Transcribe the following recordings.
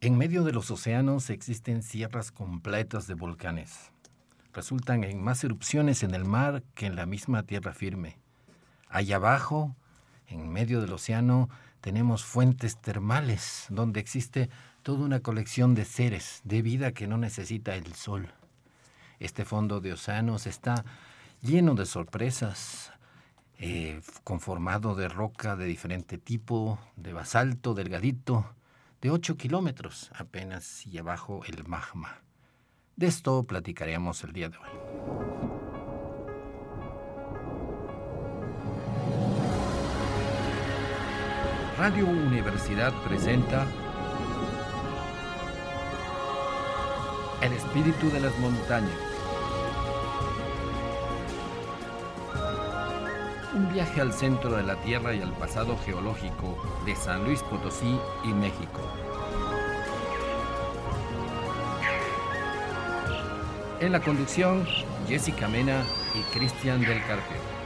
En medio de los océanos existen sierras completas de volcanes. Resultan en más erupciones en el mar que en la misma tierra firme. Allá abajo, en medio del océano, tenemos fuentes termales, donde existe toda una colección de seres, de vida que no necesita el sol. Este fondo de océanos está lleno de sorpresas, eh, conformado de roca de diferente tipo, de basalto delgadito, de 8 kilómetros apenas y abajo el magma. De esto platicaremos el día de hoy. Radio Universidad presenta El espíritu de las montañas. Un viaje al centro de la Tierra y al pasado geológico de San Luis Potosí y México. En la conducción, Jessica Mena y Cristian del Carpio.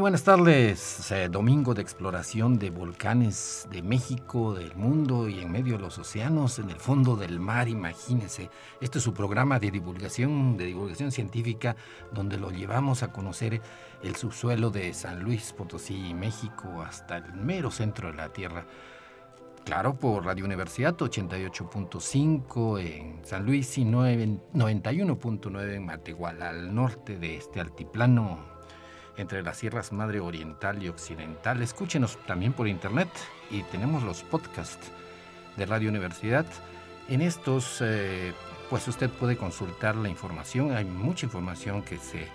Buenas tardes, eh, domingo de exploración de volcanes de México, del mundo y en medio de los océanos, en el fondo del mar, imagínense. Este es su programa de divulgación, de divulgación científica, donde lo llevamos a conocer el subsuelo de San Luis Potosí, México, hasta el mero centro de la Tierra. Claro, por Radio Universidad 88.5 en San Luis y 91.9 en Matehuala, al norte de este altiplano entre las Sierras Madre Oriental y Occidental. Escúchenos también por internet y tenemos los podcasts de Radio Universidad. En estos, eh, pues usted puede consultar la información. Hay mucha información que se,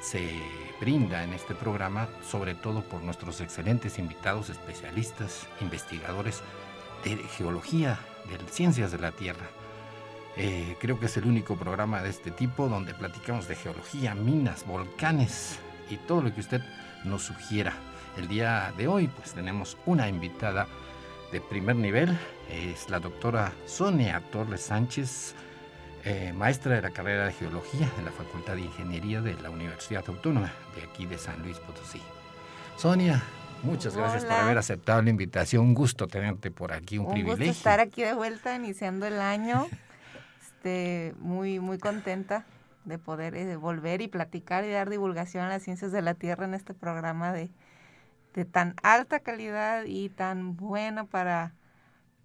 se brinda en este programa, sobre todo por nuestros excelentes invitados, especialistas, investigadores de geología, de ciencias de la Tierra. Eh, creo que es el único programa de este tipo donde platicamos de geología, minas, volcanes, y todo lo que usted nos sugiera. El día de hoy pues tenemos una invitada de primer nivel, es la doctora Sonia Torres Sánchez, eh, maestra de la carrera de Geología en la Facultad de Ingeniería de la Universidad Autónoma de aquí de San Luis Potosí. Sonia, muchas gracias por haber aceptado la invitación, un gusto tenerte por aquí, un, privilegio. Gusto estar aquí de vuelta iniciando el año, este, muy, muy contenta de poder eh, volver y platicar y dar divulgación a las ciencias de la Tierra en este programa de, de tan alta calidad y tan bueno para,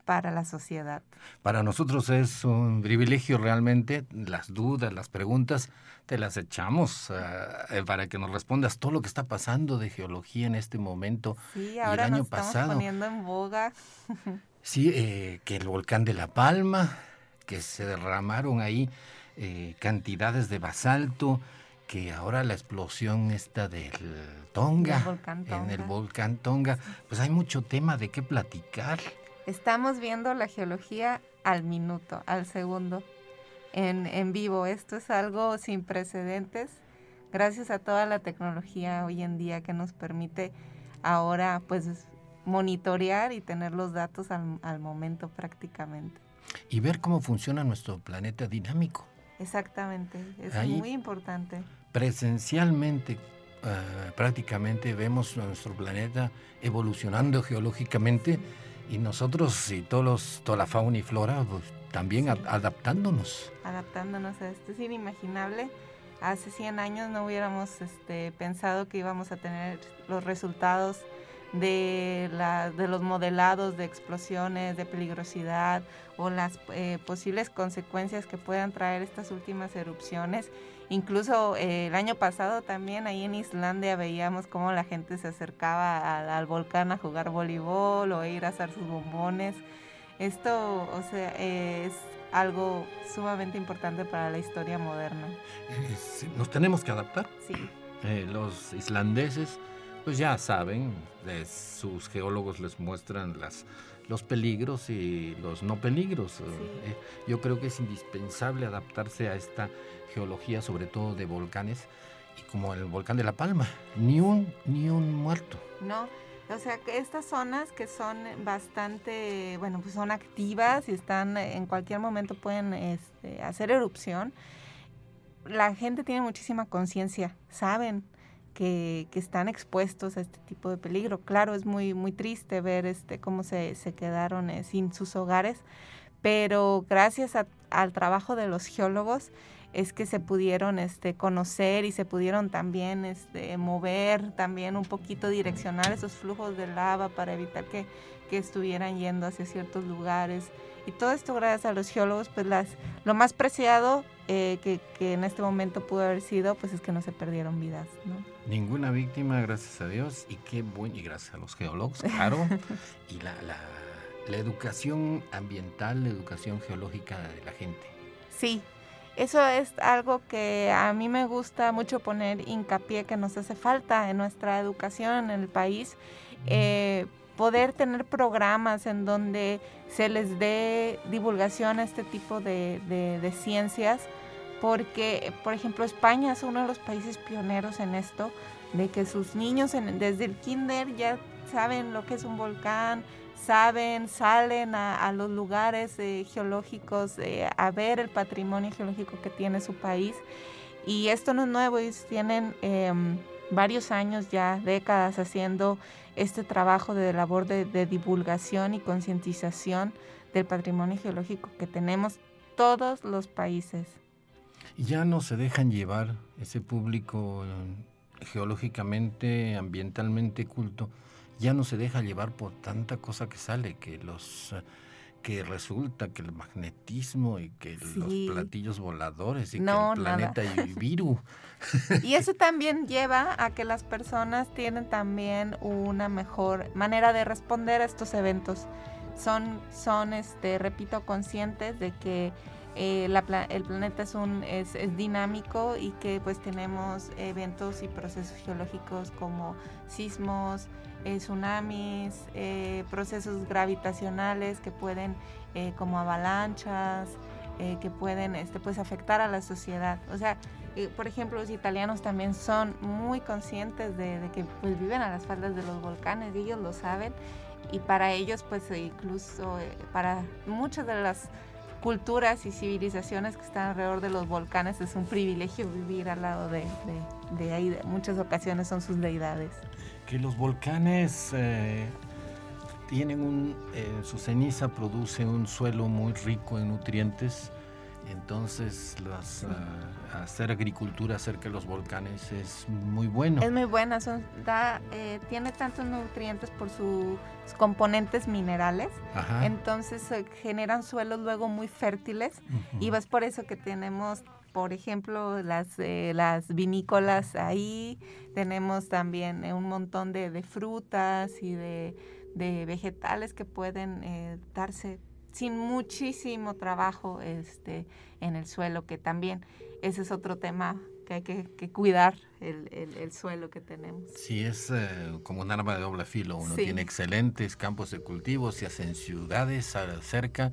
para la sociedad. Para nosotros es un privilegio realmente, las dudas, las preguntas, te las echamos uh, para que nos respondas todo lo que está pasando de geología en este momento. Sí, ahora el año pasado, poniendo en boga. sí, eh, que el volcán de La Palma, que se derramaron ahí eh, cantidades de basalto, que ahora la explosión esta del Tonga, en el volcán Tonga, pues hay mucho tema de qué platicar. Estamos viendo la geología al minuto, al segundo, en, en vivo. Esto es algo sin precedentes, gracias a toda la tecnología hoy en día que nos permite ahora pues monitorear y tener los datos al, al momento prácticamente. Y ver cómo funciona nuestro planeta dinámico. Exactamente, es muy importante. Presencialmente, eh, prácticamente vemos nuestro planeta evolucionando geológicamente y nosotros y todos toda la fauna y flora pues, también adaptándonos. Adaptándonos a esto, es inimaginable. Hace 100 años no hubiéramos este, pensado que íbamos a tener los resultados de, la, de los modelados de explosiones, de peligrosidad o las eh, posibles consecuencias que puedan traer estas últimas erupciones. Incluso eh, el año pasado también ahí en Islandia veíamos cómo la gente se acercaba al, volcán a jugar voleibol o ir a hacer sus bombones. Esto, o sea, es algo sumamente importante para la historia moderna. ¿Nos tenemos que adaptar? Sí. Eh, los islandeses pues ya saben, sus geólogos les muestran las, los peligros y los no peligros. Eh, yo creo que es indispensable adaptarse a esta geología, sobre todo de volcanes, y como el volcán de La Palma, ni un, ni un muerto. No, O sea, que estas zonas que son bastante, bueno, pues son activas y están en cualquier momento pueden este, hacer erupción. La gente tiene muchísima conciencia, saben que, están expuestos a este tipo de peligro. Claro, es muy, muy triste ver este, cómo se, se quedaron eh, sin sus hogares, pero gracias al trabajo de los geólogos, es que se pudieron este, conocer y se pudieron también este, mover, también un poquito direccionar esos flujos de lava para evitar que, que estuvieran yendo hacia ciertos lugares. Y todo esto gracias a los geólogos, pues las, lo más preciado eh, que, que, en este momento pudo haber sido, pues es que no se perdieron vidas. ¿no? Ninguna víctima, gracias a Dios, y qué bueno, y gracias a los geólogos, claro, y la, la, la educación ambiental, la educación geológica de la gente. Sí, eso es algo que a mí me gusta mucho poner hincapié que nos hace falta en nuestra educación en el país. Eh, poder tener programas en donde se les dé divulgación a este tipo de, de, de, ciencias, porque, por ejemplo, España es uno de los países pioneros en esto, de que sus niños desde el kinder ya saben lo que es un volcán, saben, salen a, los lugares eh, geológicos eh, a ver el patrimonio geológico que tiene su país. Y esto no es nuevo, ellos tienen eh, varios años ya, décadas haciendo este trabajo de labor de divulgación y concientización del patrimonio geológico que tenemos todos los países. Ya no se dejan llevar ese público eh, geológicamente, ambientalmente culto ya no se deja llevar por tanta cosa que sale, que los que resulta que el magnetismo y que sí. los platillos voladores y no, que el planeta Ibiru. Y eso también lleva a que las personas tienen también una mejor manera de responder a estos eventos. Son, son este, repito, conscientes de que eh, la, el planeta es, un, es, es, dinámico y que pues tenemos eventos y procesos geológicos como sismos, eh, tsunamis, eh, procesos gravitacionales que pueden, eh, como avalanchas, eh, que pueden este, pues, afectar a la sociedad. O sea, eh, por ejemplo, los italianos también son muy conscientes de, de, que pues, viven a las faldas de los volcanes y ellos lo saben. Y para ellos, pues incluso para muchas de las culturas y civilizaciones que están alrededor de los volcanes es un privilegio vivir al lado de, de, de ahí. Muchas ocasiones son sus deidades que los volcanes eh, tienen un, eh, su ceniza produce un suelo muy rico en nutrientes, entonces las, uh, hacer agricultura cerca de los volcanes es muy bueno. Es muy buena, son, da, eh, tiene tantos nutrientes por sus componentes minerales, Ajá. entonces generan suelos luego muy fértiles uh -huh. y es por eso que tenemos por ejemplo, las, eh, las vinícolas ahí, tenemos también eh, un montón de, de frutas y de, de, vegetales que pueden eh, darse sin muchísimo trabajo este, en el suelo, que también ese es otro tema que hay que, que cuidar el, el, el, suelo que tenemos. Sí, es eh, como un arma de doble filo. Uno sí. tiene excelentes campos de cultivo, se hacen ciudades cerca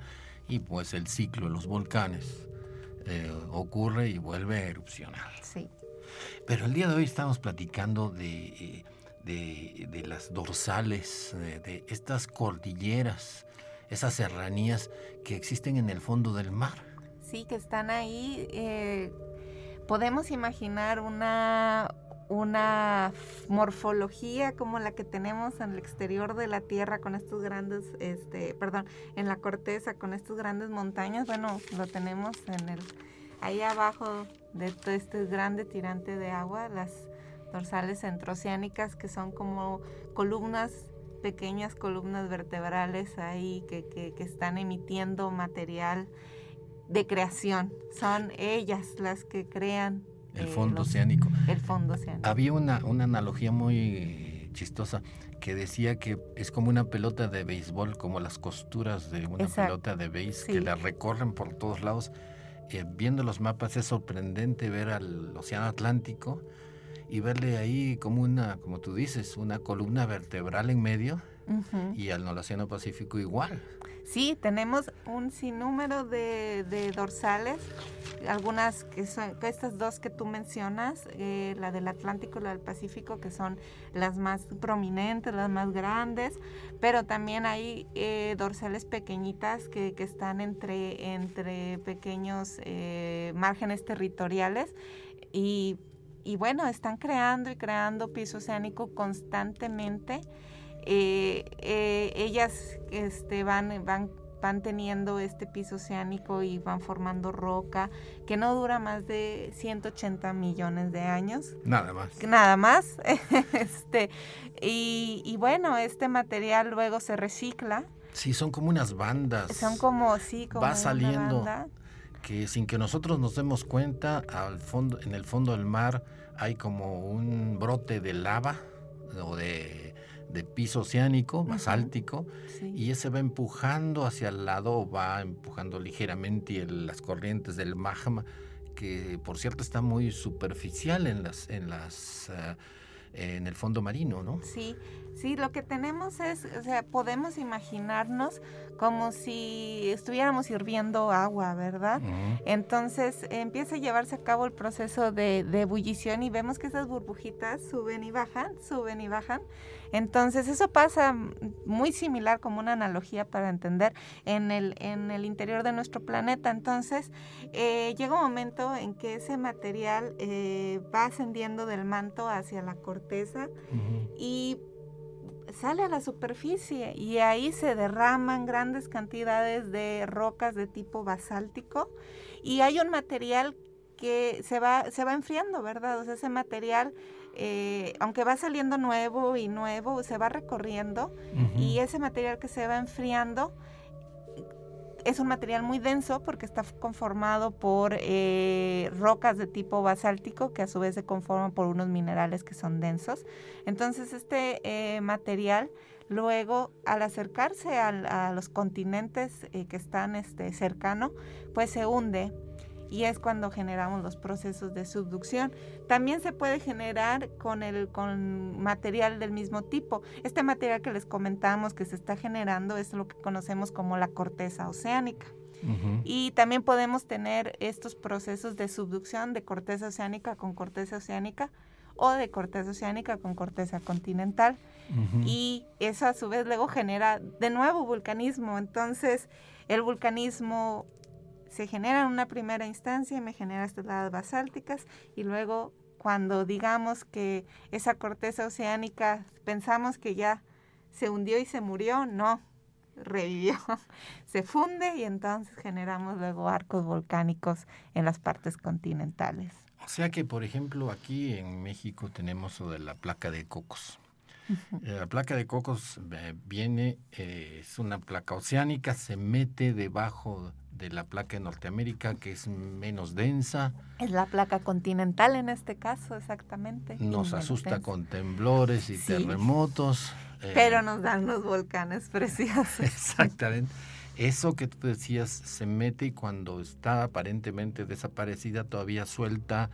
y pues el ciclo de los volcanes eh, ocurre y vuelve a erupcionar. Sí. Pero el día de hoy estamos platicando de, eh, de, de las dorsales, de, de, estas cordilleras, esas serranías que existen en el fondo del mar. Sí, que están ahí. Eh, podemos imaginar una, una morfología como la que tenemos en el exterior de la Tierra con estos grandes, este, perdón, en la corteza con estas grandes montañas, bueno, lo tenemos en el, ahí abajo de todo este grande tirante de agua, las dorsales centroceánicas que son como columnas, pequeñas columnas vertebrales ahí que, que, que están emitiendo material de creación. Son ellas las que crean el fondo los, oceánico. El fondo oceánico. Había una, una analogía muy chistosa que decía que es como una pelota de béisbol, como las costuras de una Exacto. pelota de béis sí. que la recorren por todos lados. Eh, viendo los mapas es sorprendente ver al océano Atlántico y verle ahí como una, como tú dices, una columna vertebral en medio uh -huh. y al Océano Pacífico igual. Sí, tenemos un sinnúmero de, de dorsales algunas que son estas dos que tú mencionas, eh, la del Atlántico y la del Pacífico, que son las más prominentes, las más grandes, pero también hay eh, dorsales pequeñitas que, que, están entre, entre pequeños eh, márgenes territoriales y, y, bueno, están creando y creando piso oceánico constantemente. ellas este, van, van van teniendo este piso oceánico y van formando roca que no dura más de 180 millones de años. Nada más. Nada más. este, y, bueno, este material luego se recicla. Sí, son como unas bandas. Son como, sí, como Va saliendo. Que sin que nosotros nos demos cuenta, al fondo, en el fondo del mar hay como un brote de lava o de de piso oceánico, basáltico, y ese va empujando hacia el lado, va empujando ligeramente las corrientes del magma, que por cierto está muy superficial en las, en las eh, en el fondo marino, ¿no? Sí, sí, lo que tenemos es, o sea, podemos imaginarnos como si estuviéramos hirviendo agua, ¿verdad? Entonces empieza a llevarse a cabo el proceso de, de ebullición y vemos que esas burbujitas suben y bajan, suben y bajan. Entonces eso pasa muy similar como una analogía para entender en el, en el interior de nuestro planeta. Entonces eh, llega un momento en que ese material eh, va ascendiendo del manto hacia la corteza y sale a la superficie y ahí se derraman grandes cantidades de rocas de tipo basáltico y hay un material que se va, se va enfriando, ¿verdad? O sea, ese material eh, aunque va saliendo nuevo y nuevo, se va recorriendo y ese material que se va enfriando es un material muy denso porque está conformado por eh, rocas de tipo basáltico que a su vez se conforman por unos minerales que son densos. Entonces este eh, material luego al acercarse a los continentes que están este, cercano, pues se hunde y es cuando generamos los procesos de subducción. También se puede generar con, el, con material del mismo tipo. Este material que les comentamos que se está generando es lo que conocemos como la corteza oceánica. Y también podemos tener estos procesos de subducción de corteza oceánica con corteza oceánica o de corteza oceánica con corteza continental. Y eso a su vez luego genera de nuevo vulcanismo. Entonces, el vulcanismo se genera en una primera instancia y me genera estas lavas basálticas y luego cuando digamos que esa corteza oceánica pensamos que ya se hundió y se murió, no, revivió, se funde y entonces generamos luego arcos volcánicos en las partes continentales. O sea que, por ejemplo, aquí en México tenemos lo de la placa de cocos. Eh, la placa de cocos eh, viene, eh, es una placa oceánica, se mete debajo de la placa de Norteamérica, que es menos densa. Es la placa continental en este caso, exactamente. Nos asusta con temblores y terremotos. Pero nos dan los volcanes preciosos. Exactamente. Eso que tú decías se mete y cuando está aparentemente desaparecida todavía suelta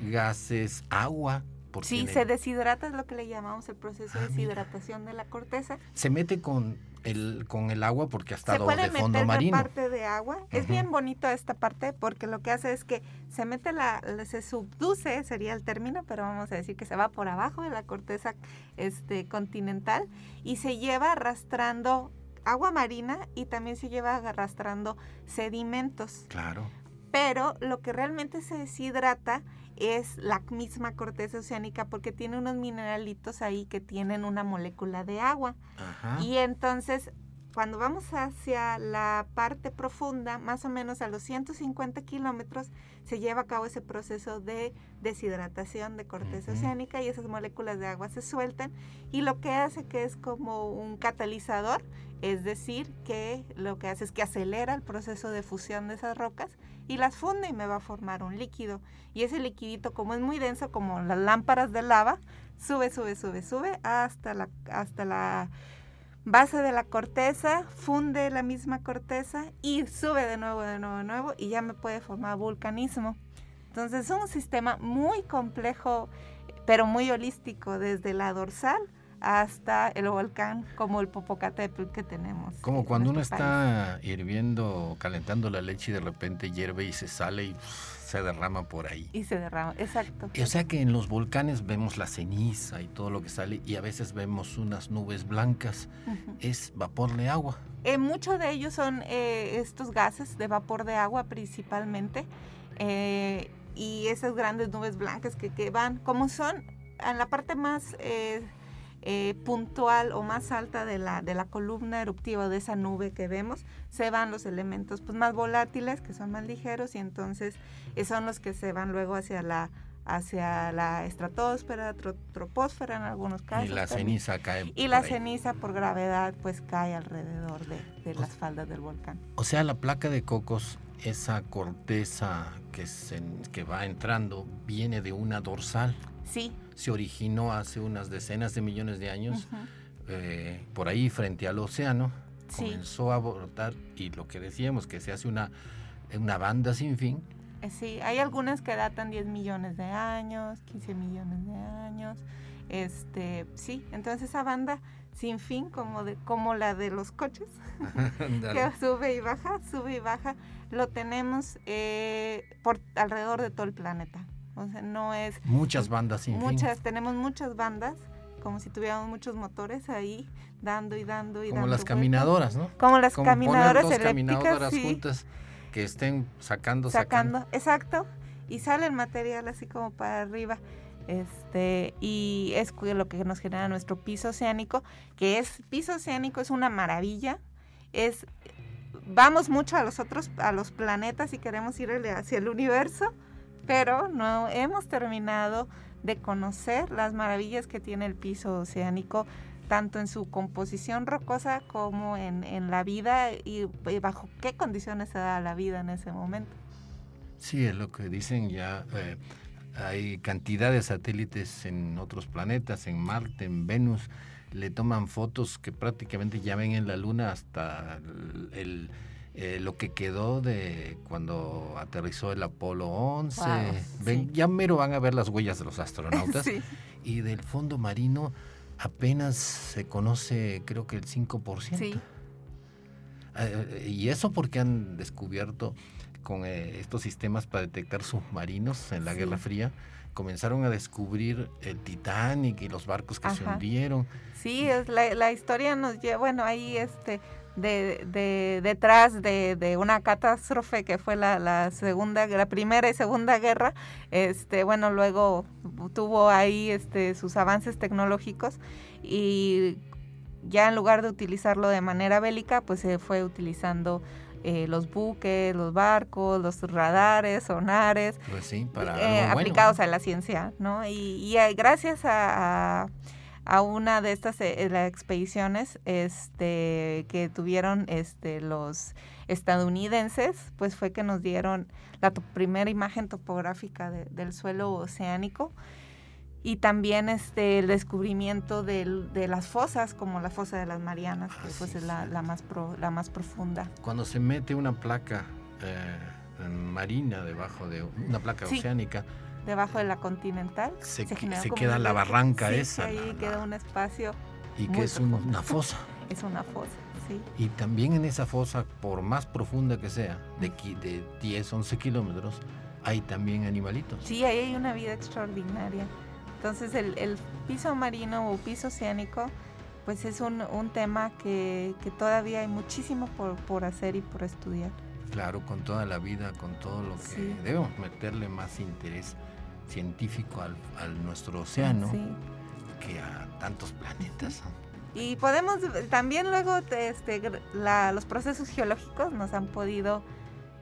gases, agua sí, se deshidrata, es lo que le llamamos el proceso de ah, deshidratación de la corteza. Se mete con el, con el agua porque ha estado se de fondo marino. La parte de agua. Es bien bonito esta parte porque lo que hace es que se mete la, se subduce, sería el término, pero vamos a decir que se va por abajo de la corteza este, continental y se lleva arrastrando agua marina y también se lleva arrastrando sedimentos. Claro. Pero lo que realmente se deshidrata es la misma corteza oceánica porque tiene unos mineralitos ahí que tienen una molécula de agua. Y entonces, cuando vamos hacia la parte profunda, más o menos a los 150 kilómetros, se lleva a cabo ese proceso de deshidratación de corteza oceánica y esas moléculas de agua se sueltan y lo que hace que es como un catalizador, es decir, que lo que hace es que acelera el proceso de fusión de esas rocas y las funde y me va a formar un líquido. Y ese liquidito, como es muy denso, como las lámparas de lava, sube, sube, sube, sube hasta la, hasta la base de la corteza, funde la misma corteza y sube de nuevo, de nuevo, de nuevo y ya me puede formar vulcanismo. Entonces es un sistema muy complejo, pero muy holístico, desde la dorsal hasta el volcán como el Popocatépetl que tenemos. Como cuando uno está hirviendo, calentando la leche y de repente hierve y se sale y se derrama por ahí. Y se derrama, exacto. o sea que en los volcanes vemos la ceniza y todo lo que sale y a veces vemos unas nubes blancas. Es vapor de agua. Eh, muchos de ellos son eh, estos gases de vapor de agua principalmente. Eh, y esas grandes nubes blancas que, que, van, como son en la parte más eh, eh, puntual o más alta de la, de la columna eruptiva de esa nube que vemos, se van los elementos pues, más volátiles, que son más ligeros, y entonces eh, son los que se van luego hacia la hacia la estratosfera, troposfera en algunos casos. Y la ceniza cae. Y la ceniza por gravedad pues cae alrededor de, de las faldas del volcán. O sea, la placa de cocos, esa corteza que, se, que va entrando, viene de una dorsal. Sí, se originó hace unas decenas de millones de años, eh, por ahí frente al océano, comenzó a brotar y lo que decíamos, que se hace una, una banda sin fin. Eh, sí, hay algunas que datan 10 millones de años, 15 millones de años. Este, sí, entonces esa banda sin fin, como, de, como la de los coches, que sube y baja, sube y baja, lo tenemos eh, por alrededor de todo el planeta. O sea, no es... Muchas bandas sin Muchas, tenemos muchas bandas, como si tuviéramos muchos motores ahí, dando y dando y como dando. Como las caminadoras, ¿no? Como las caminadoras poner dos caminadoras juntas que estén sacando, sacando. exacto. Y sale el material así como para arriba. Este, y es lo que nos genera nuestro piso oceánico, que es, piso oceánico es una maravilla, es, vamos mucho a los otros, a los planetas y queremos ir hacia el universo, pero no hemos terminado de conocer las maravillas que tiene el piso oceánico, tanto en su composición rocosa como en, la vida y, bajo qué condiciones se da la vida en ese momento. Sí, es lo que dicen ya. Eh, hay cantidad de satélites en otros planetas, en Marte, en Venus. Le toman fotos que prácticamente ya ven en la Luna hasta el eh, lo que quedó de cuando aterrizó el Apolo 11. Ya mero van a ver las huellas de los astronautas. Y del fondo marino apenas se conoce, creo que el 5%. Sí. Eh, y eso porque han descubierto con eh, estos sistemas para detectar submarinos en la Guerra Fría comenzaron a descubrir el Titanic y los barcos que se hundieron. Sí, es la, la, historia nos lleva, bueno, ahí este de, de, detrás de, de, una catástrofe que fue la, la, segunda, la primera y segunda guerra, este, bueno, luego tuvo ahí este, sus avances tecnológicos y ya en lugar de utilizarlo de manera bélica, pues se fue utilizando eh, los buques, los barcos, los radares, sonares, pues para eh, aplicados a la ciencia, ¿no? Y, y eh, gracias a a una de estas eh, expediciones este, que tuvieron este, los estadounidenses, pues fue que nos dieron la primera imagen topográfica del suelo oceánico y también este, el descubrimiento de las fosas, como la fosa de las Marianas, que pues es la, más la más profunda. Cuando se mete una placa eh, marina debajo de una placa oceánica, debajo de la continental. Se, queda la barranca esa. ahí queda un espacio. Y que es una fosa. Es una fosa, sí. Y también en esa fosa, por más profunda que sea, de, de 10, 11 kilómetros, hay también animalitos. Sí, ahí hay una vida extraordinaria. Entonces el, piso marino o piso oceánico, pues es un, tema que, todavía hay muchísimo por, por hacer y por estudiar. Claro, con toda la vida, con todo lo que debemos meterle más interés científico al, nuestro océano que a tantos planetas. Y podemos también luego este, los procesos geológicos nos han podido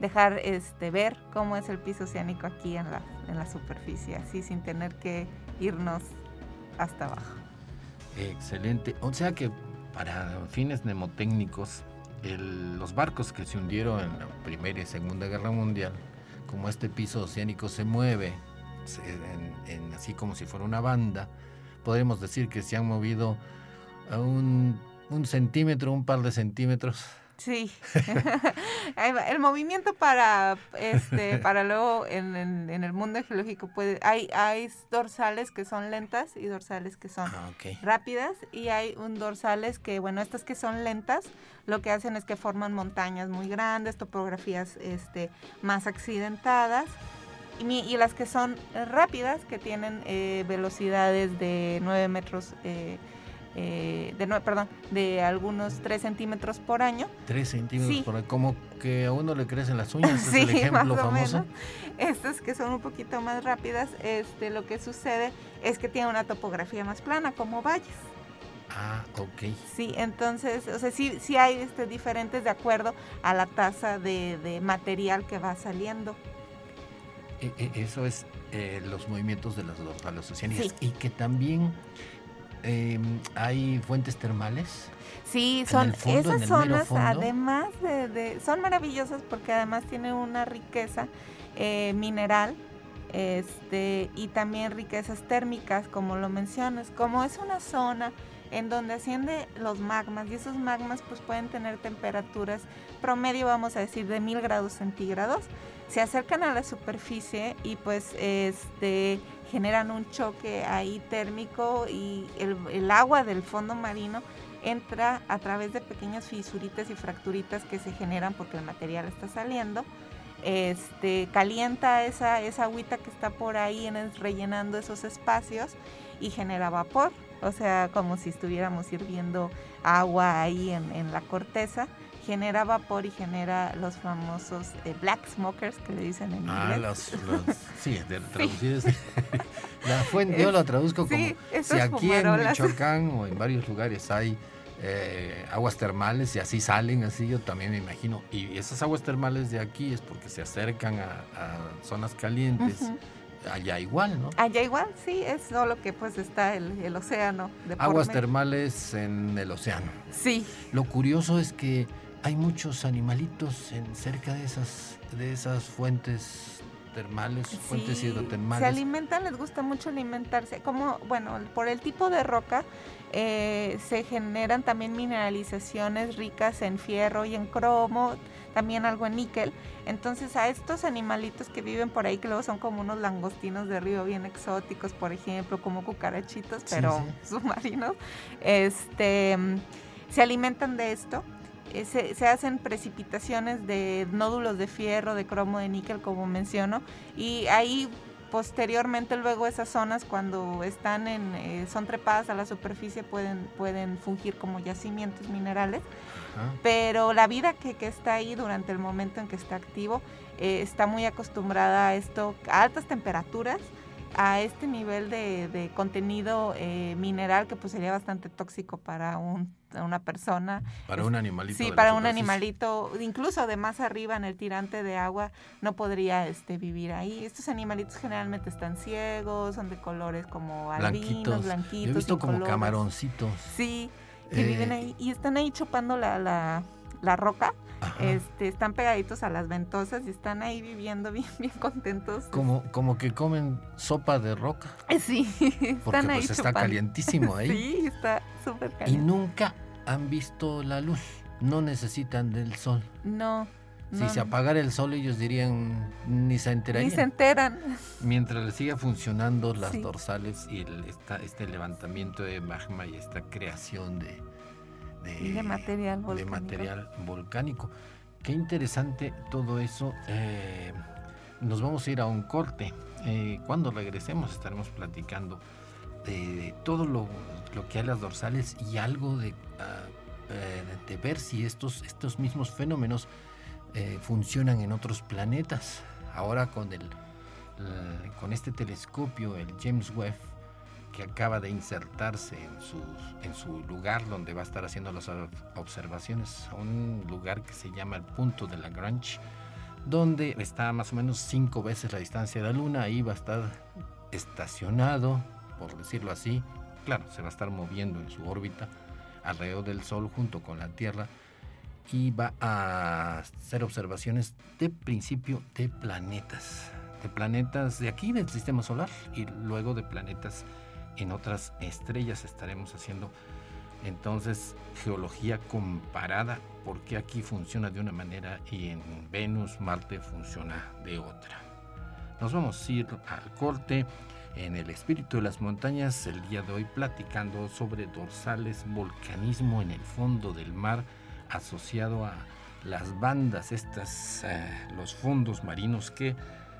dejar este, ver cómo es el piso oceánico aquí en la, en la superficie, así sin tener que irnos hasta abajo. Excelente. O sea que para fines mnemotécnicos, los barcos que se hundieron en la Primera y Segunda Guerra Mundial, como este piso oceánico se mueve en, así como si fuera una banda, podemos decir que se han movido a un, centímetro, un par de centímetros. Sí. el movimiento para este para luego en, el mundo geológico puede hay hay dorsales que son lentas y dorsales que son ah, rápidas y hay un dorsales que bueno estas que son lentas lo que hacen es que forman montañas muy grandes topografías este más accidentadas y, las que son rápidas que tienen eh, velocidades de 9 metros eh, eh, de no, perdón, de algunos 3 centímetros por año. 3 centímetros por año, como que a uno le crecen las uñas, sí, es el ejemplo famoso. Estas que son un poquito más rápidas, este, lo que sucede es que tienen una topografía más plana, como valles. Ah, ok. Sí, entonces, o sea, sí, sí hay este, diferentes de acuerdo a la tasa de, de material que va saliendo. E, e, eso es eh, los movimientos de los, de los oceánicos. Y que también Em, hay fuentes termales. Sí, son esas zonas, además de, son maravillosas porque además tienen una riqueza eh, mineral este, y también riquezas térmicas, como lo mencionas. Como es una zona en donde asciende los magmas y esos magmas pues pueden tener temperaturas promedio, vamos a decir, de mil grados centígrados, se acercan a la superficie y pues este generan un choque ahí térmico y el, agua del fondo marino entra a través de pequeñas fisuritas y fracturitas que se generan porque el material está saliendo. Este, calienta esa, esa agüita que está por ahí en rellenando esos espacios y genera vapor, o sea, como si estuviéramos hirviendo agua ahí en, en la corteza genera vapor y genera los famosos eh, black smokers que le dicen en ah, inglés. Ah, los, sí, traducidos. la fuente, yo lo traduzco como si aquí en Michoacán o en varios lugares hay eh, aguas termales y así salen, así yo también me imagino. Y esas aguas termales de aquí es porque se acercan a, zonas calientes. Allá igual, ¿no? Allá igual, sí, es solo que pues está el, el océano. De Aguas termales en el océano. Sí. Lo curioso es que hay muchos animalitos en cerca de esas, de esas fuentes termales, fuentes hidrotermales. Se alimentan, les gusta mucho alimentarse. Como, bueno, por el tipo de roca eh, se generan también mineralizaciones ricas en fierro y en cromo, también algo en níquel. Entonces a estos animalitos que viven por ahí, que luego son como unos langostinos de río bien exóticos, por ejemplo, como cucarachitos, pero submarinos, este, se alimentan de esto eh, se, hacen precipitaciones de nódulos de fierro, de cromo, de níquel, como menciono, y ahí posteriormente luego esas zonas cuando están en, eh, son trepadas a la superficie pueden, pueden fungir como yacimientos minerales, pero la vida que, que, está ahí durante el momento en que está activo eh, está muy acostumbrada a esto, a altas temperaturas, a este nivel de, contenido mineral que pues sería bastante tóxico para un una persona. Para un animalito. Sí, para un animalito, incluso de más arriba en el tirante de agua, no podría este, vivir ahí. Estos animalitos generalmente están ciegos, son de colores como albinos, blanquitos. he visto como camaroncitos. Sí, que viven eh, ahí y están ahí chupando la, la, roca. Este, están pegaditos a las ventosas y están ahí viviendo bien, bien contentos. Como, como que comen sopa de roca. Sí, porque están ahí pues está calientísimo ahí. Sí, está súper caliente. Y nunca han visto la luz, no necesitan del sol. No. Si se apagara el sol, ellos dirían, ni se enterarían. Ni se enteran. Mientras le siga funcionando las dorsales y el, este levantamiento de magma y esta creación de, de, material volcánico. De material volcánico. Qué interesante todo eso. Eh, nos vamos a ir a un corte. Eh, cuando regresemos estaremos platicando de, todo lo, que hay en las dorsales y algo de, ah, eh, de ver si estos, estos mismos fenómenos eh, funcionan en otros planetas. Ahora con, el, con este telescopio, el James Webb, que acaba de insertarse en su, en su lugar donde va a estar haciendo las observaciones, a un lugar que se llama el punto de Lagrange, donde está más o menos cinco veces la distancia de la Luna, ahí va a estar estacionado por decirlo así, claro, se va a estar moviendo en su órbita alrededor del Sol junto con la Tierra y va a hacer observaciones de principio de planetas, de planetas de aquí del sistema solar y luego de planetas en otras estrellas estaremos haciendo Entonces, geología comparada, porque aquí funciona de una manera y en Venus, Marte funciona de otra. Nos vamos a ir al corte en el espíritu de las montañas el día de hoy platicando sobre dorsales, volcanismo en el fondo del mar asociado a las bandas, estas, eh, los fondos marinos que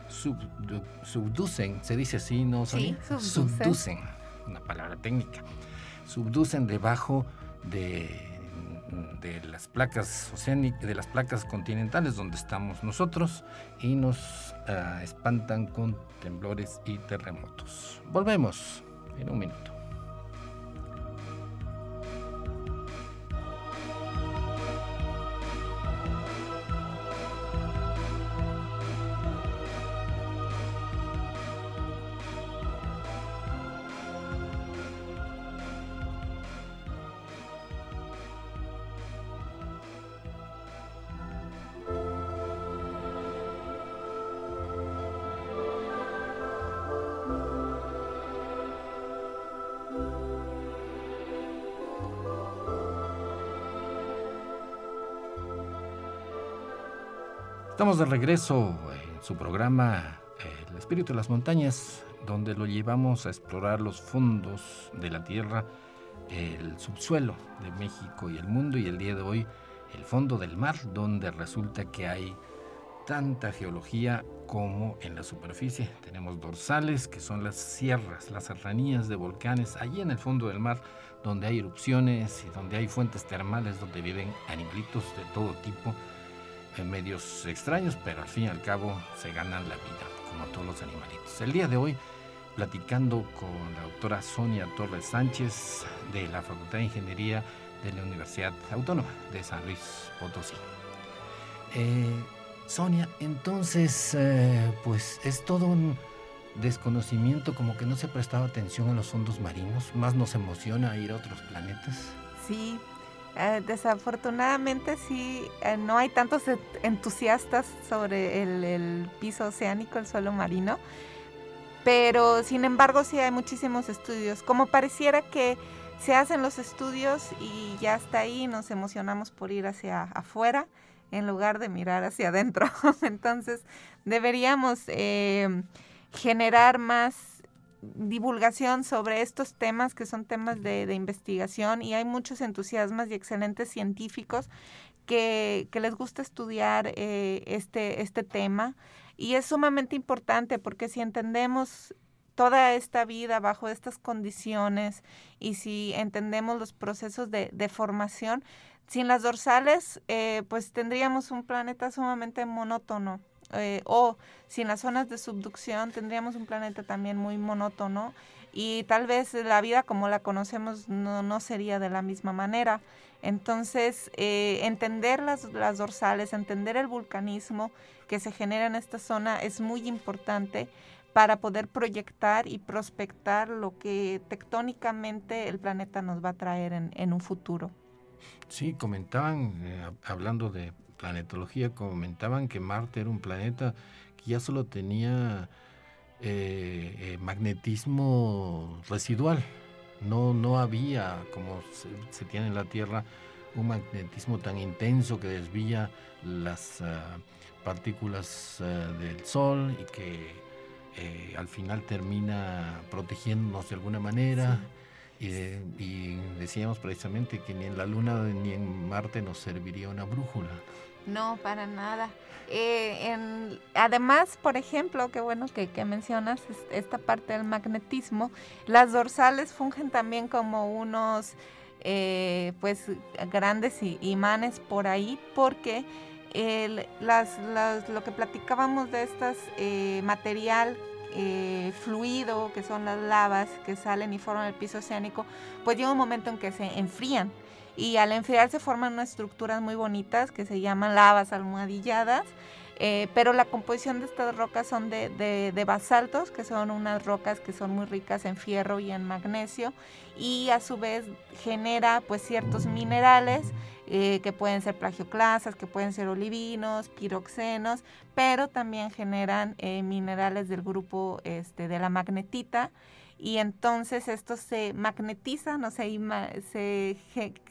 subducen, se dice así, ¿no? Sí, subducen. Una palabra técnica, subducen debajo de, de las placas oceánicas, de las placas continentales donde estamos nosotros y nos eh, espantan con temblores y terremotos. Volvemos en un minuto. Estamos de regreso en su programa El Espíritu de las Montañas, donde lo llevamos a explorar los fondos de la Tierra, el subsuelo de México y el mundo, y el día de hoy el fondo del mar, donde resulta que hay tanta geología como en la superficie. Tenemos dorsales, que son las sierras, las serranías de volcanes, allí en el fondo del mar, donde hay erupciones y donde hay fuentes termales, donde viven animalitos de todo tipo en medios extraños, pero al fin y al cabo se ganan la vida, como todos los animalitos. El día de hoy, platicando con la doctora Sonia Torres Sánchez de la Facultad de Ingeniería de la Universidad Autónoma de San Luis Potosí. Eh, Sonia, entonces, eh, pues es todo un desconocimiento, como que no se prestaba atención a los fondos marinos, más nos emociona ir a otros planetas. Sí, eh, desafortunadamente sí, eh, no hay tantos entusiastas sobre el, piso oceánico, el suelo marino, pero sin embargo sí hay muchísimos estudios. Como pareciera que se hacen los estudios y ya está ahí, nos emocionamos por ir hacia afuera en lugar de mirar hacia adentro. Entonces deberíamos eh, generar más divulgación sobre estos temas que son temas de, investigación y hay muchos entusiasmas y excelentes científicos que, les gusta estudiar eh, este, este tema y es sumamente importante porque si entendemos toda esta vida bajo estas condiciones y si entendemos los procesos de, formación, sin las dorsales, eh, pues tendríamos un planeta sumamente monótono. Eh, o sin las zonas de subducción tendríamos un planeta también muy monótono y tal vez la vida como la conocemos no, sería de la misma manera. Entonces, eh, entender las, las, dorsales, entender el vulcanismo que se genera en esta zona es muy importante para poder proyectar y prospectar lo que tectónicamente el planeta nos va a traer en, un futuro. Sí, comentaban, eh, hablando de planetología comentaban que Marte era un planeta que ya solo tenía eh, eh, magnetismo residual. No, no había, como se, tiene en la Tierra, un magnetismo tan intenso que desvía las ah, partículas ah, del Sol y que eh, al final termina protegiéndonos de alguna manera. Y, y, decíamos precisamente que ni en la Luna ni en Marte nos serviría una brújula. No, para nada. Eh, además, por ejemplo, qué bueno que, mencionas esta parte del magnetismo, las dorsales fungen también como unos eh, pues grandes imanes por ahí porque las, lo que platicábamos de estas eh, material fluido, que son las lavas que salen y forman el piso oceánico, pues llega un momento en que se enfrían y al enfriarse forman unas estructuras muy bonitas que se llaman lavas almohadilladas Eh, pero la composición de estas rocas son de, de, basaltos, que son unas rocas que son muy ricas en fierro y en magnesio, y a su vez genera pues ciertos minerales eh, que pueden ser plagioclasas, que pueden ser olivinos, piroxenos, pero también generan eh, minerales del grupo este, de la magnetita y entonces estos se magnetizan o se, se,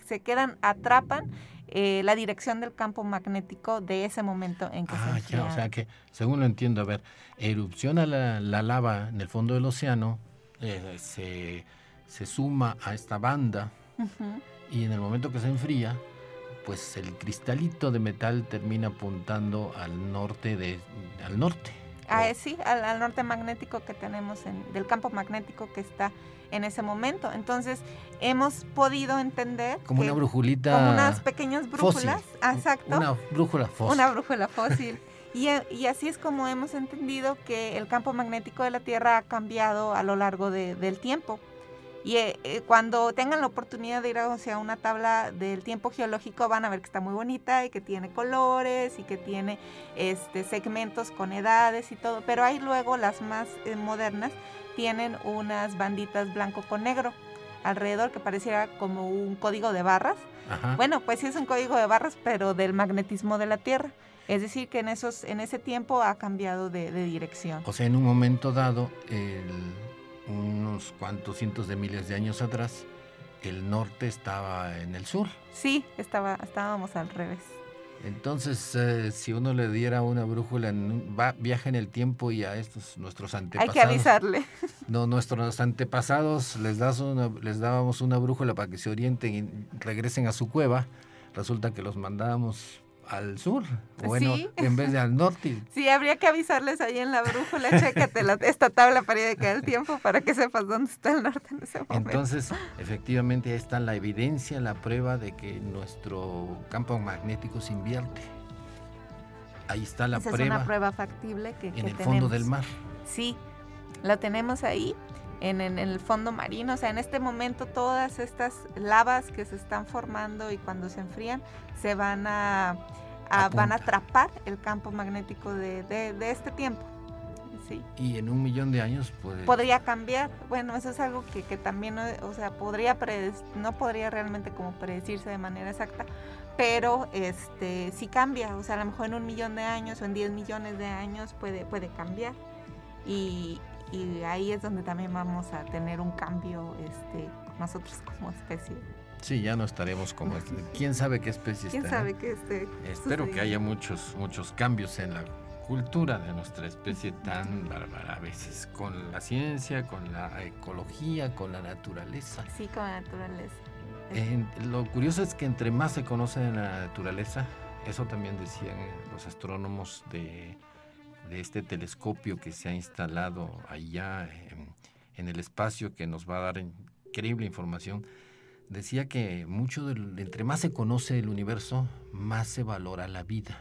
se quedan, atrapan eh, la dirección del campo magnético de ese momento en que ah, se ya, o sea que, según lo entiendo, a ver, erupciona la, la lava en el fondo del océano, eh, se, se, suma a esta banda y en el momento que se enfría, pues el cristalito de metal termina apuntando al norte de, al norte Ah, sí, al, norte magnético que tenemos, en, del campo magnético que está en ese momento. Entonces, hemos podido entender... Como una brujulita... Como unas pequeñas brújulas. Exacto. Una brújula fósil. Una brújula fósil. y, y, así es como hemos entendido que el campo magnético de la Tierra ha cambiado a lo largo del tiempo. Y eh, eh, cuando tengan la oportunidad de ir hacia una tabla del tiempo geológico van a ver que está muy bonita y que tiene colores y que tiene este, segmentos con edades y todo. Pero hay luego las más eh, modernas, tienen unas banditas blanco con negro alrededor que pareciera como un código de barras. Bueno, pues sí es un código de barras, pero del magnetismo de la Tierra. Es decir, que en, esos, en ese tiempo ha cambiado de, de dirección. O sea, en un momento dado, el unos cuantos cientos de miles de años atrás, el norte estaba en el sur. Sí, estaba, estábamos al revés. Entonces, eh, si uno le diera una brújula, va, viaja en el tiempo y a estos nuestros antepasados. Hay que avisarle. No, nuestros antepasados les, das les dábamos una brújula para que se orienten y regresen a su cueva. Resulta que los mandábamos al sur, bueno, en vez de al norte. Sí, habría que avisarles ahí en la brújula, chécate esta tabla para ir el tiempo para que sepas dónde está el norte en ese momento. Entonces, efectivamente, ahí está la evidencia, la prueba de que nuestro campo magnético se invierte. Ahí está la prueba. Es una prueba factible que, en el fondo del mar. Sí, la tenemos ahí. En, en, el fondo marino. O sea, en este momento todas estas lavas que se están formando y cuando se enfrían se van a, van a atrapar el campo magnético de, de, este tiempo. Sí. Y en un millón de años puede... Podría cambiar. Bueno, eso es algo que, que también, o sea, podría no podría realmente como predecirse de manera exacta, pero este sí cambia. O sea, a lo mejor en un millón de años o en 10 millones de años puede, puede cambiar. Y, y ahí es donde también vamos a tener un cambio este, nosotros como especie. Sí, ya no estaremos como este. ¿Quién sabe qué especie ¿Quién está? sabe qué esté Espero que haya muchos, muchos cambios en la cultura de nuestra especie tan bárbara a veces, con la ciencia, con la ecología, con la naturaleza. Sí, con la naturaleza. lo curioso es que entre más se conoce de la naturaleza, eso también decían los astrónomos de de este telescopio que se ha instalado allá en, el espacio que nos va a dar increíble información, decía que mucho del, entre más se conoce el universo, más se valora la vida.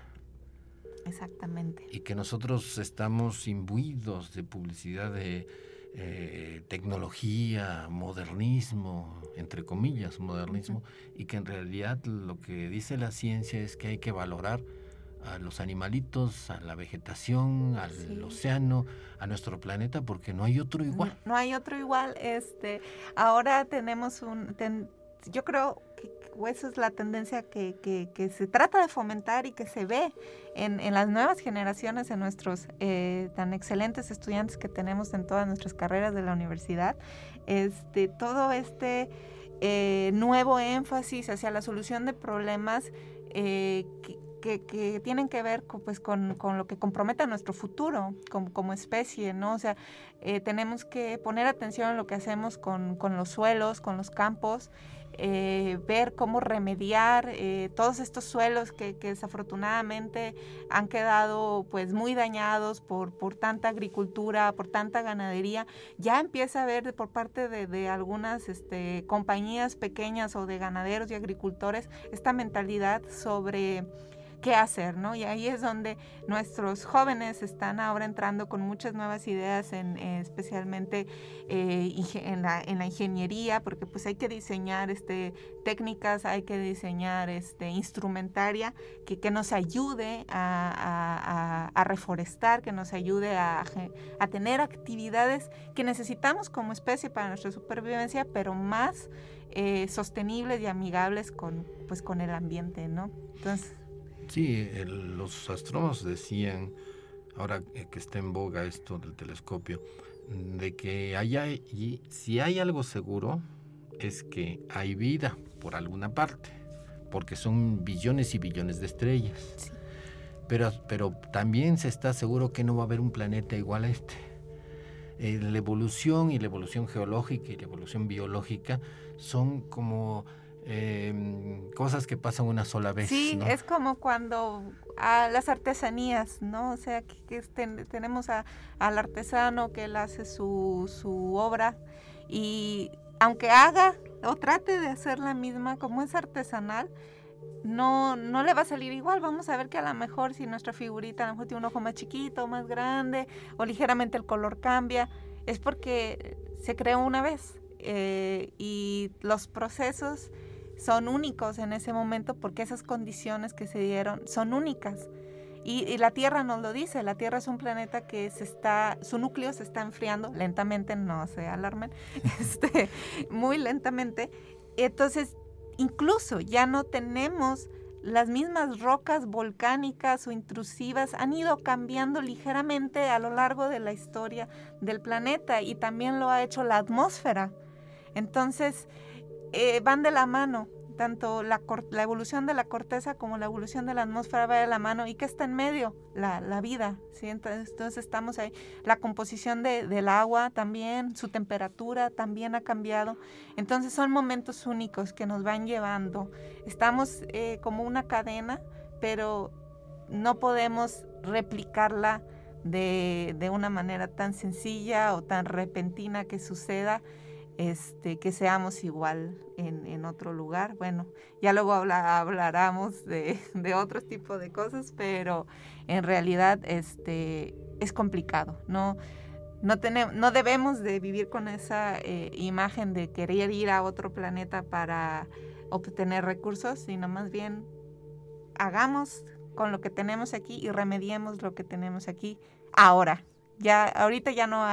Exactamente. Y que nosotros estamos imbuidos de publicidad de eh, tecnología, modernismo, entre comillas, modernismo, y que en realidad lo que dice la ciencia es que hay que valorar a los animalitos, a la vegetación, al océano, a nuestro planeta, porque no hay otro igual. No, hay otro igual. Este, ahora tenemos un, yo creo que eso es la tendencia que, que, se trata de fomentar y que se ve en, en las nuevas generaciones, en nuestros eh, tan excelentes estudiantes que tenemos en todas nuestras carreras de la universidad. Este, todo este eh, nuevo énfasis hacia la solución de problemas eh, que, que, tienen que ver con, pues, con, con, lo que compromete nuestro futuro como, como especie, ¿no? O sea, eh, tenemos que poner atención a lo que hacemos con, con los suelos, con los campos, eh, ver cómo remediar eh, todos estos suelos que, que, desafortunadamente han quedado pues muy dañados por, por tanta agricultura, por tanta ganadería. Ya empieza a haber por parte de, de algunas este, compañías pequeñas o de ganaderos y agricultores esta mentalidad sobre qué hacer, ¿no? Y ahí es donde nuestros jóvenes están ahora entrando con muchas nuevas ideas, en, eh, especialmente eh, en, la, en, la, ingeniería, porque pues hay que diseñar este, técnicas, hay que diseñar este, instrumentaria que, nos ayude a, reforestar, que nos ayude a, a tener actividades que necesitamos como especie para nuestra supervivencia, pero más eh, sostenibles y amigables con, pues, con el ambiente, ¿no? Entonces, Sí, los astrónomos decían, ahora que está en boga esto del telescopio, de que y si hay algo seguro, es que hay vida por alguna parte, porque son billones y billones de estrellas. Pero, pero también se está seguro que no va a haber un planeta igual a este. Eh, la evolución y la evolución geológica y la evolución biológica son como eh, cosas que pasan una sola vez. Sí, es como cuando a las artesanías, ¿no? O sea, que, tenemos a, al artesano que él hace su, su obra y aunque haga o trate de hacer la misma, como es artesanal, no, no le va a salir igual. Vamos a ver que a lo mejor si nuestra figurita a lo mejor tiene un ojo más chiquito, más grande, o ligeramente el color cambia, es porque se creó una vez. Eh, y los procesos son únicos en ese momento porque esas condiciones que se dieron son únicas. Y, la Tierra nos lo dice, la Tierra es un planeta que se está, su núcleo se está enfriando lentamente, no se alarmen, este, muy lentamente. Entonces, incluso ya no tenemos las mismas rocas volcánicas o intrusivas, han ido cambiando ligeramente a lo largo de la historia del planeta y también lo ha hecho la atmósfera. Entonces, eh, van de la mano, tanto la, la, evolución de la corteza como la evolución de la atmósfera va de la mano. ¿Y qué está en medio? La, vida. entonces, estamos ahí. La composición de, del agua también, su temperatura también ha cambiado. Entonces son momentos únicos que nos van llevando. Estamos eh, como una cadena, pero no podemos replicarla de, de una manera tan sencilla o tan repentina que suceda este, que seamos igual en, otro lugar. Bueno, ya luego habla, hablaremos de, de otro tipo de cosas, pero en realidad este, es complicado. No debemos de vivir con esa eh, imagen de querer ir a otro planeta para obtener recursos, sino más bien hagamos con lo que tenemos aquí y remediemos lo que tenemos aquí ahora, ya, ahorita ya no,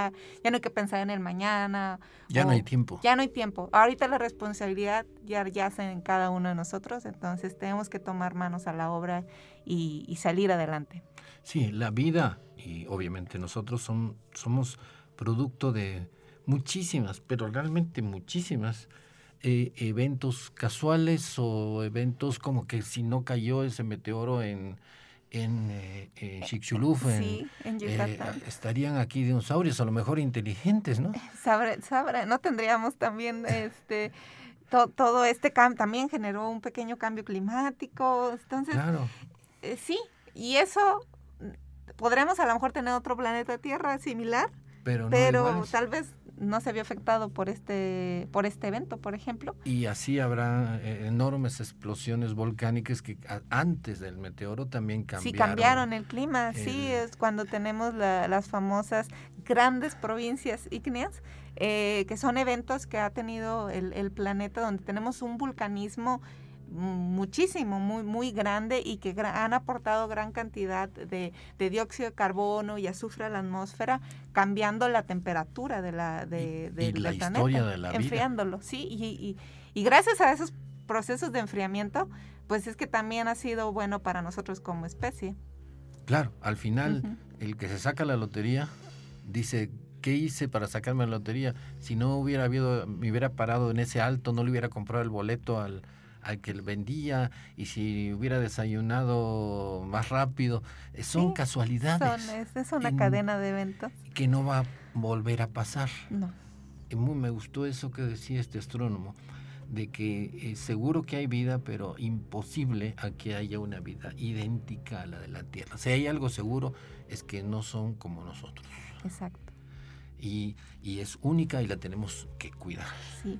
ya no hay que pensar en el mañana. Ya no hay tiempo. Ya no hay tiempo. Ahorita la responsabilidad ya yace en cada uno de nosotros, entonces tenemos que tomar manos a la obra y, salir adelante. Sí, la vida y obviamente nosotros son, somos producto de muchísimas, pero realmente muchísimas eh, eventos casuales o eventos como que si no cayó ese meteoro en en eh, eh, Chicxulub, en, eh, estarían aquí dinosaurios, a lo mejor inteligentes, ¿no? Sabre, sabre, no tendríamos también este todo este cambio, también generó un pequeño cambio climático, entonces, claro. Eh, sí, y eso podremos a lo mejor tener otro planeta Tierra similar, pero, pero tal vez no se vio afectado por este, por este evento, por ejemplo. Y así habrá eh, enormes explosiones volcánicas que antes del meteoro también cambiaron. Sí, cambiaron el clima, sí, es cuando tenemos las famosas grandes provincias ígneas, eh, que son eventos que ha tenido el, el planeta, donde tenemos un vulcanismo muchísimo, muy, muy grande y que han aportado gran cantidad de, dióxido de carbono y azufre a la atmósfera, cambiando la temperatura de la, de, la historia de la enfriándolo, sí, y, y, gracias a esos procesos de enfriamiento, pues es que también ha sido bueno para nosotros como especie. Claro, al final el que se saca la lotería dice, ¿qué hice para sacarme la lotería? Si no hubiera habido, me hubiera parado en ese alto, no le hubiera comprado el boleto al, al que vendía y si hubiera desayunado más rápido. Eh, son casualidades. es, una cadena de eventos. Que no va a volver a pasar. No. Y muy me gustó eso que decía este astrónomo, de que eh, seguro que hay vida, pero imposible a que haya una vida idéntica a la de la Tierra. Si hay algo seguro, es que no son como nosotros. Exacto. Y, y es única y la tenemos que cuidar. Sí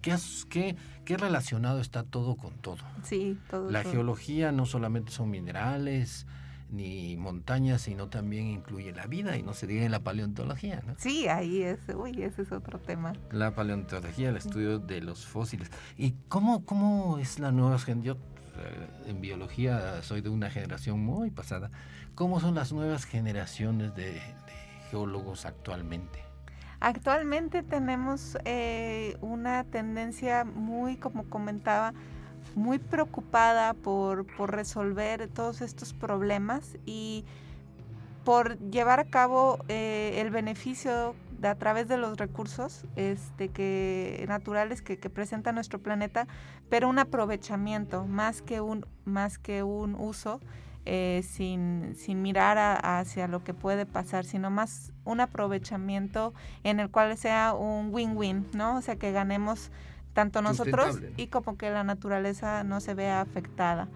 ¿Qué, qué, qué relacionado está todo con todo? Sí, todo. La geología no solamente son minerales, ni montañas, sino también incluye la vida y no se diga en la paleontología. ¿no? Sí, ahí es, uy, ese es otro tema. La paleontología, el estudio de los fósiles. ¿Y cómo, cómo es la nueva generación? Yo eh, en biología soy de una generación muy pasada. ¿Cómo son las nuevas generaciones de, geólogos actualmente? Actualmente tenemos eh, una tendencia muy, como comentaba, muy preocupada por, resolver todos estos problemas y por llevar a cabo eh, el beneficio de, a través de los recursos este, que, naturales que, presenta nuestro planeta, pero un aprovechamiento más que un, más que un uso. Eh, sin, mirar hacia lo que puede pasar, sino más un aprovechamiento en el cual sea un win-win, ¿no? O sea, que ganemos tanto nosotros y como que la naturaleza no se vea afectada.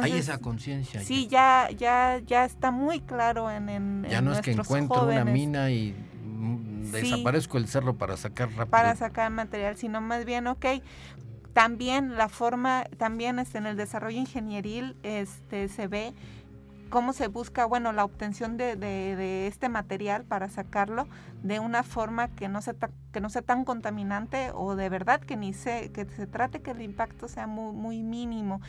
Hay esa conciencia. Sí, ya. ya, ya, está muy claro en, en Ya no es que encuentro una mina y mm, desaparezco el cerro para sacar rápido. Para sacar material, sino más bien, ok, también la forma, también este, en el desarrollo ingenieril este, se ve cómo se busca, bueno, la obtención de, de, este material para sacarlo de una forma que no sea que no sea tan contaminante o de verdad que ni se que se trate que el impacto sea muy, muy mínimo.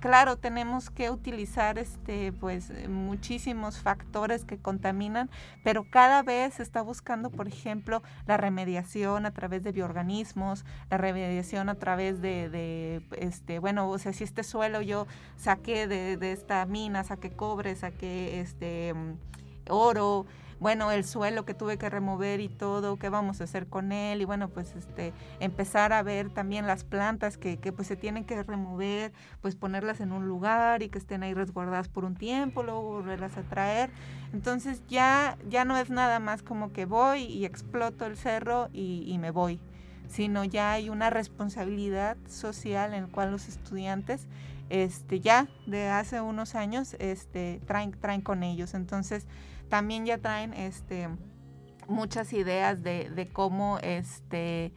Claro, tenemos que utilizar este pues muchísimos factores que contaminan, pero cada vez se está buscando, por ejemplo, la remediación a través de bioorganismos, la remediación a través de, este, bueno, o sea, si este suelo yo saqué de, de esta mina, saqué cobre, saqué este oro, bueno, el suelo que tuve que remover y todo, qué vamos a hacer con él y bueno, pues este empezar a ver también las plantas que, que pues se tienen que remover, pues ponerlas en un lugar y que estén ahí resguardadas por un tiempo, luego volverlas a traer. Entonces ya, ya no es nada más como que voy y exploto el cerro y, me voy, sino ya hay una responsabilidad social en la cual los estudiantes este, ya de hace unos años este, traen, traen con ellos. Entonces, también ya traen este, muchas ideas de, cómo este,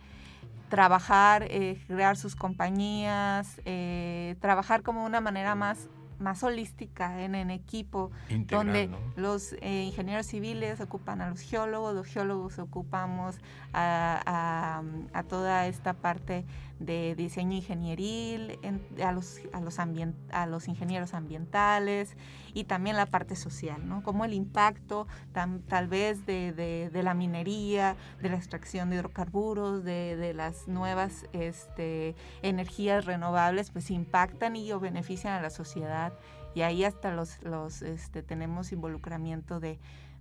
trabajar, eh, crear sus compañías, eh, trabajar como una manera más más holística en, en equipo, donde los eh, ingenieros civiles ocupan a los geólogos, los geólogos ocupamos a, a, toda esta parte de diseño ingenieril, a, los, a, los ingenieros ambientales y también la parte social, ¿no? Como el impacto tal vez de, de, de, la minería, de la extracción de hidrocarburos, de, de las nuevas este, energías renovables, pues impactan y o benefician a la sociedad. Y ahí hasta los, los este, tenemos involucramiento de,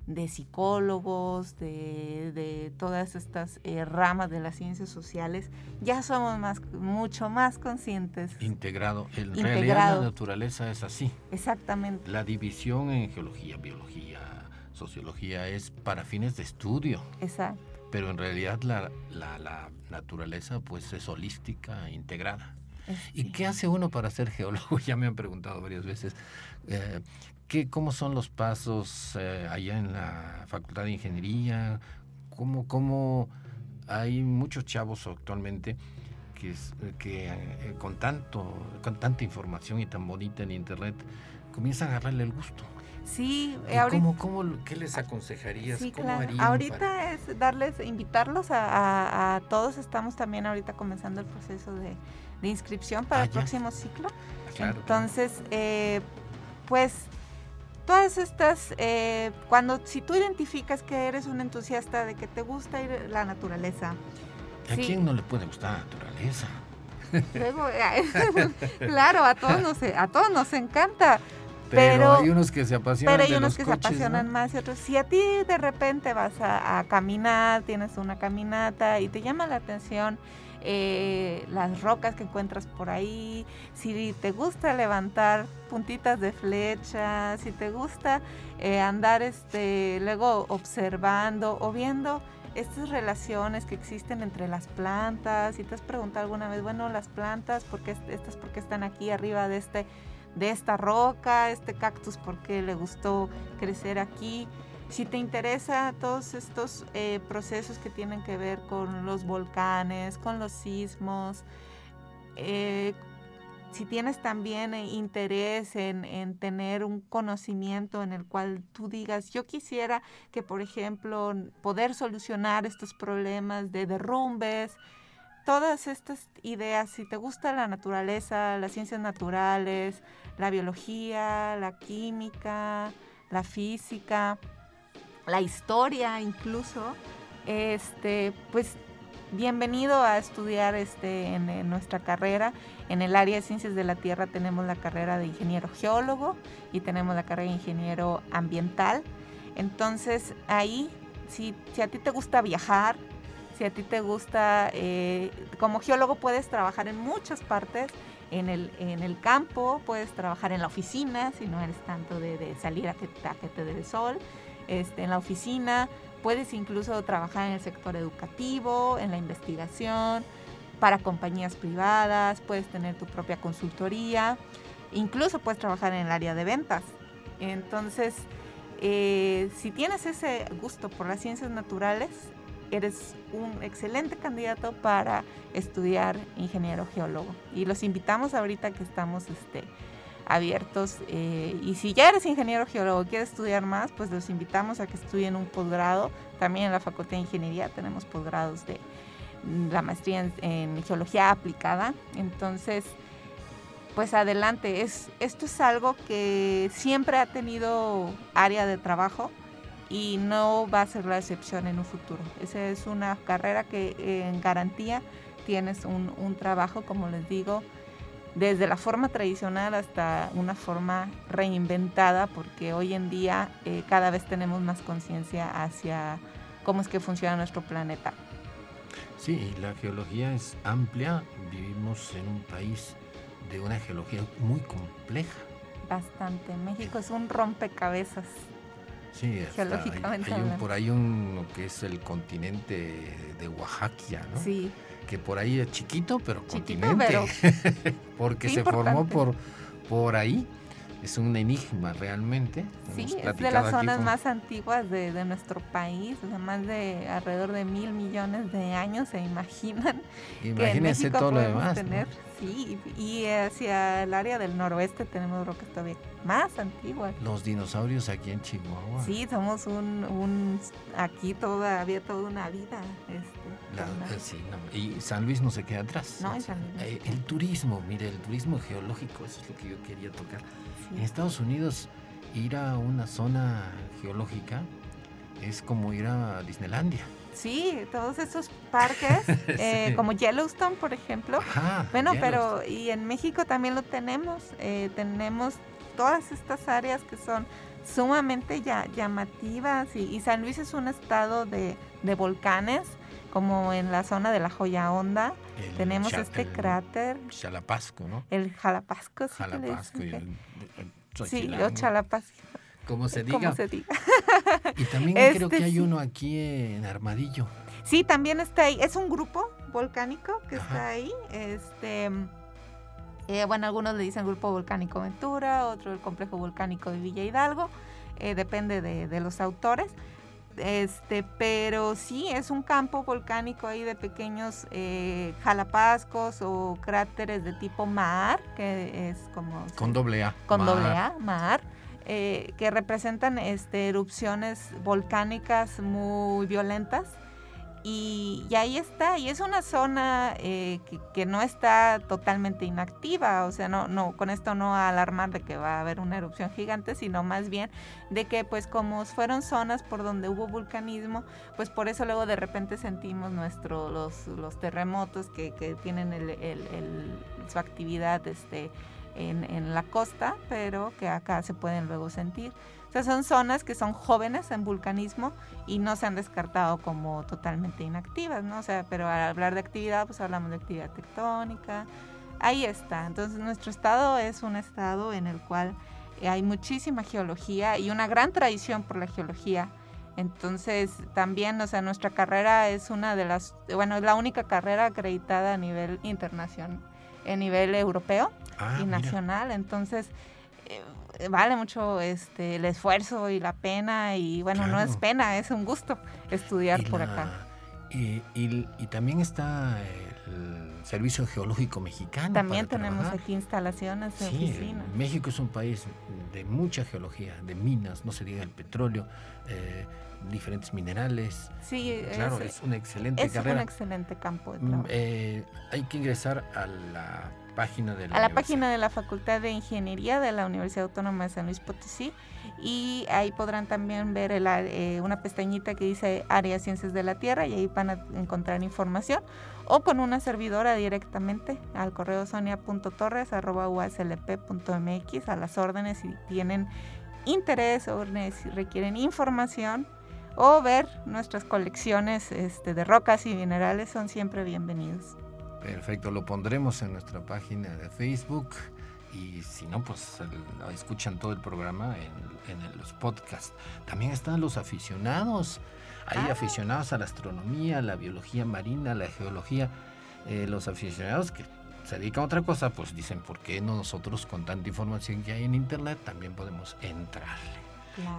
de psicólogos, de, de todas estas eh, ramas de las ciencias sociales, ya somos más, mucho más conscientes. Integrado. En realidad la naturaleza es así. Exactamente. La división en geología, biología, sociología es para fines de estudio. Exacto. Pero en realidad la, la, la naturaleza pues es holística, integrada. ¿Y qué hace uno para ser geólogo? Ya me han preguntado varias veces. Eh, ¿qué, ¿Cómo son los pasos eh, allá en la Facultad de Ingeniería? ¿Cómo, cómo hay muchos chavos actualmente que, que eh, con, tanto, con tanta información y tan bonita en Internet comienzan a agarrarle el gusto? Sí, ahorita, cómo, ¿Qué les aconsejarías? Sí, claro. Ahorita es darles, invitarlos a, a, todos. Estamos también ahorita comenzando el proceso de, de inscripción para ah, el próximo ciclo. Entonces, eh, pues todas estas, eh, cuando si tú identificas que eres un entusiasta de que te gusta ir la naturaleza. ¿A quién no le puede gustar la naturaleza? claro, a todos nos, a todos nos encanta. Pero, hay unos que se apasionan Pero hay unos que se apasionan más y otros. Si a ti de repente vas a, caminar, tienes una caminata y te llama la atención eh, las rocas que encuentras por ahí, si te gusta levantar puntitas de flecha, si te gusta eh, andar este, luego observando o viendo estas relaciones que existen entre las plantas, si te has preguntado alguna vez, bueno, las plantas, ¿por qué estas por qué están aquí arriba de este de esta roca, este cactus, por qué le gustó crecer aquí? Si te interesa todos estos eh, procesos que tienen que ver con los volcanes, con los sismos, eh, si tienes también eh, interés en, tener un conocimiento en el cual tú digas, yo quisiera que, por ejemplo, poder solucionar estos problemas de derrumbes, todas estas ideas, si te gusta la naturaleza, las ciencias naturales, la biología, la química, la física, la historia incluso, este, pues bienvenido a estudiar este, en, nuestra carrera. En el área de ciencias de la tierra tenemos la carrera de ingeniero geólogo y tenemos la carrera de ingeniero ambiental. Entonces ahí, si, si a ti te gusta viajar, si a ti te gusta, eh, como geólogo puedes trabajar en muchas partes, en el, en el campo, puedes trabajar en la oficina, si no eres tanto de, salir a que, te dé el sol, este, en la oficina, Puedes incluso trabajar en el sector educativo, en la investigación, para compañías privadas, puedes tener tu propia consultoría, incluso puedes trabajar en el área de ventas. Entonces, eh, si tienes ese gusto por las ciencias naturales, eres un excelente candidato para estudiar ingeniero geólogo. Y los invitamos ahorita que estamos este, abiertos. Eh, y si ya eres ingeniero geólogo quieres estudiar más, pues los invitamos a que estudien un posgrado. También en la Facultad de Ingeniería tenemos posgrados de mm, la maestría en, geología aplicada. Entonces, pues adelante. Es, esto es algo que siempre ha tenido área de trabajo y no va a ser la excepción en un futuro. Esa es una carrera que en garantía tienes un, un trabajo, como les digo, desde la forma tradicional hasta una forma reinventada, porque hoy en día eh, cada vez tenemos más conciencia hacia cómo es que funciona nuestro planeta. Sí, la geología es amplia, vivimos en un país de una geología muy compleja. Bastante, México es un rompecabezas. Sí, geológicamente hay, por ahí un, que es el continente de Oaxaca, ¿no? Sí que por ahí es chiquito, pero continente. porque se formó por, por ahí. Es un enigma realmente. Sí, es de las zonas más antiguas de, de, nuestro país, o sea, más de alrededor de mil millones de años, se imaginan. Imagínense todo lo demás. Tener, Sí, y hacia el área del noroeste tenemos rocas todavía más antiguas. Los dinosaurios aquí en Chihuahua. Sí, somos un, un aquí todavía toda una vida. Este, eh, y San Luis no se queda atrás. No, San Luis. Eh, el turismo, mire, el turismo geológico, eso es lo que yo quería tocar. En Estados Unidos, ir a una zona geológica es como ir a Disneylandia. Sí, todos esos parques, eh, como Yellowstone, por ejemplo. bueno, pero y en México también lo tenemos. Eh, tenemos todas estas áreas que son sumamente llamativas y, San Luis es un estado de, volcanes, como en la zona de la Joya Honda. tenemos este cráter. Jalapasco, ¿no? El Jalapasco, sí. Jalapasco y el, Sí, el Jalapasco. Como se diga. se diga. Y también creo que hay este, uno aquí en Armadillo. Sí, también está ahí. Es un grupo volcánico que está ahí. Este, eh, bueno, algunos le dicen Grupo Volcánico Ventura, otro el Complejo Volcánico de Villa Hidalgo. Eh, depende de, los autores. Este, pero sí, es un campo volcánico ahí de pequeños eh, jalapascos o cráteres de tipo mar, que es como... Con doble A. Con doble A, mar eh, que representan este, erupciones volcánicas muy violentas. Y, ahí está, y es una zona eh, que, no está totalmente inactiva, o sea, no, no, con esto no alarmar de que va a haber una erupción gigante, sino más bien de que pues como fueron zonas por donde hubo vulcanismo, pues por eso luego de repente sentimos nuestro, los, los terremotos que, tienen el, su actividad este, en, la costa, pero que acá se pueden luego sentir. O sea, son zonas que son jóvenes en vulcanismo y no se han descartado como totalmente inactivas, ¿no? O sea, pero al hablar de actividad, pues hablamos de actividad tectónica. Ahí está. Entonces, nuestro estado es un estado en el cual hay muchísima geología y una gran tradición por la geología. Entonces, también, o sea, nuestra carrera es una de las, bueno, es la única carrera acreditada a nivel internacional, a nivel europeo. Ah, y nacional. Entonces, eh, vale mucho este, el esfuerzo y la pena y bueno, no es pena, es un gusto estudiar por acá. Y, y, también está el Servicio Geológico Mexicano. También tenemos aquí instalaciones de sí, México es un país de mucha geología, de minas, no se diga el petróleo, eh, diferentes minerales. Sí, claro, es, una excelente carrera. Es un excelente campo de mm, trabajo. Eh, hay que ingresar a la página de la a la página de la Facultad de Ingeniería de la Universidad Autónoma de San Luis Potosí y ahí podrán también ver eh, una pestañita que dice Área Ciencias de la Tierra y ahí van a encontrar información o con una servidora directamente al correo sonia.torres.uslp.mx a las órdenes si tienen interés o si requieren información o ver nuestras colecciones este, de rocas y minerales son siempre bienvenidos. Perfecto, lo pondremos en nuestra página de Facebook y si no, pues escuchan todo el programa en, los podcasts. También están los aficionados, hay ah. aficionados a la astronomía, la biología marina, la geología. Eh, los aficionados que se dedican a otra cosa, pues dicen, ¿por qué no nosotros con tanta información que hay en Internet también podemos entrarle?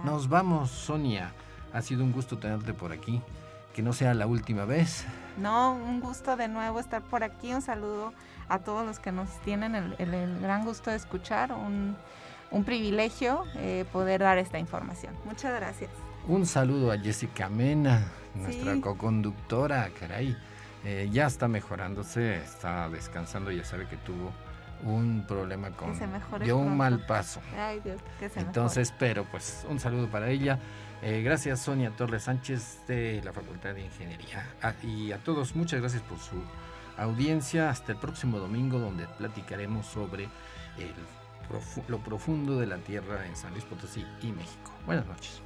Nos vamos, Sonia. Ha sido un gusto tenerte por aquí. Que no sea la última vez. No, un gusto de nuevo estar por aquí. Un saludo a todos los que nos tienen el, gran gusto de escuchar. Un, privilegio eh, poder dar esta información. Muchas gracias. Un saludo a Jessica Mena, nuestra co-conductora, caray. Eh, ya está mejorándose, está descansando, ya sabe que tuvo un problema con dio un mal paso. Ay, Dios, que se Entonces, pero pues un saludo para ella. Eh, gracias Sonia Torres Sánchez de la Facultad de Ingeniería. Ah, y a todos, muchas gracias por su audiencia. Hasta el próximo domingo donde platicaremos sobre lo profundo de la Tierra en San Luis Potosí y México. Buenas noches.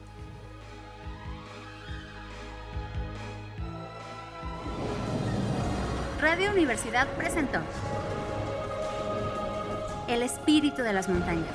Radio Universidad presentó El espíritu de las montañas